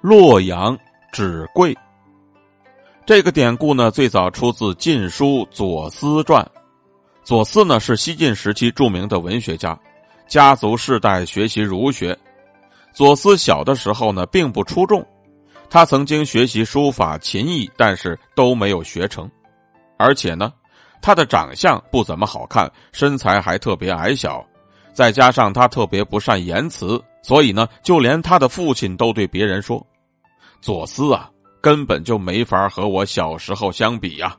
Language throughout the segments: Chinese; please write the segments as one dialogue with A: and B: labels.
A: 洛阳纸贵。这个典故呢，最早出自《晋书·左思传》。左思呢是西晋时期著名的文学家，家族世代学习儒学。左思小的时候呢，并不出众，他曾经学习书法、琴艺，但是都没有学成。而且呢，他的长相不怎么好看，身材还特别矮小，再加上他特别不善言辞，所以呢，就连他的父亲都对别人说：“左思啊，根本就没法和我小时候相比呀。”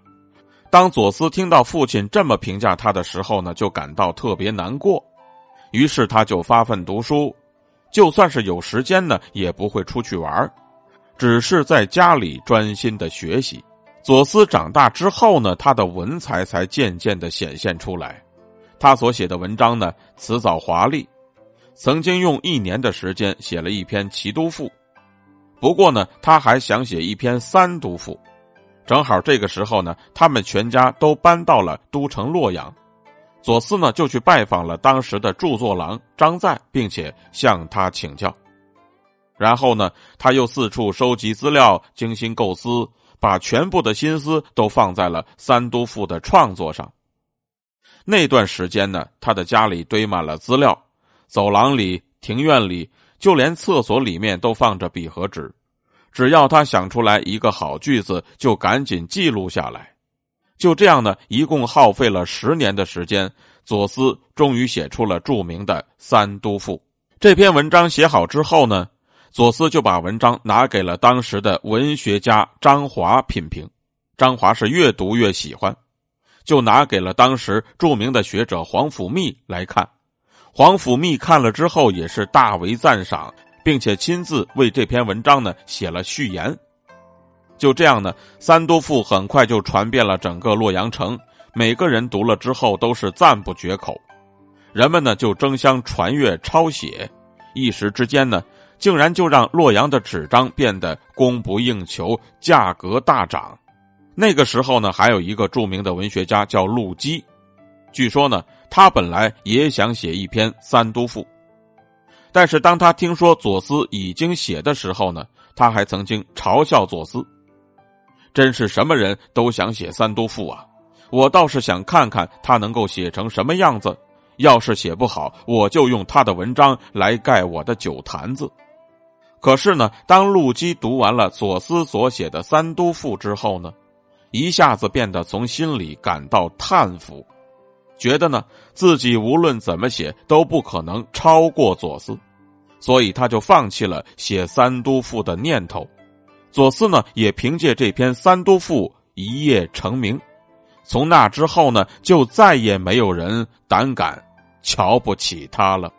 A: 当左思听到父亲这么评价他的时候呢，就感到特别难过，于是他就发奋读书，就算是有时间呢，也不会出去玩，只是在家里专心的学习。左思长大之后呢，他的文才才渐渐的显现出来。他所写的文章呢，辞藻华丽，曾经用一年的时间写了一篇《齐都赋》。不过呢，他还想写一篇《三都赋》。正好这个时候呢，他们全家都搬到了都城洛阳。左思呢，就去拜访了当时的著作郎张载，并且向他请教。然后呢，他又四处收集资料，精心构思。把全部的心思都放在了《三都赋》的创作上。那段时间呢，他的家里堆满了资料，走廊里、庭院里，就连厕所里面都放着笔和纸。只要他想出来一个好句子，就赶紧记录下来。就这样呢，一共耗费了十年的时间，左思终于写出了著名的《三都赋》。这篇文章写好之后呢。左思就把文章拿给了当时的文学家张华品评，张华是越读越喜欢，就拿给了当时著名的学者皇甫谧来看。皇甫谧看了之后也是大为赞赏，并且亲自为这篇文章呢写了序言。就这样呢，《三都赋》很快就传遍了整个洛阳城，每个人读了之后都是赞不绝口，人们呢就争相传阅抄写，一时之间呢。竟然就让洛阳的纸张变得供不应求，价格大涨。那个时候呢，还有一个著名的文学家叫陆机，据说呢，他本来也想写一篇《三都赋》，但是当他听说左思已经写的时候呢，他还曾经嘲笑左思：“真是什么人都想写《三都赋》啊！我倒是想看看他能够写成什么样子。要是写不好，我就用他的文章来盖我的酒坛子。”可是呢，当陆机读完了左思所写的《三都赋》之后呢，一下子变得从心里感到叹服，觉得呢自己无论怎么写都不可能超过左思，所以他就放弃了写《三都赋》的念头。左思呢也凭借这篇《三都赋》一夜成名，从那之后呢，就再也没有人胆敢瞧不起他了。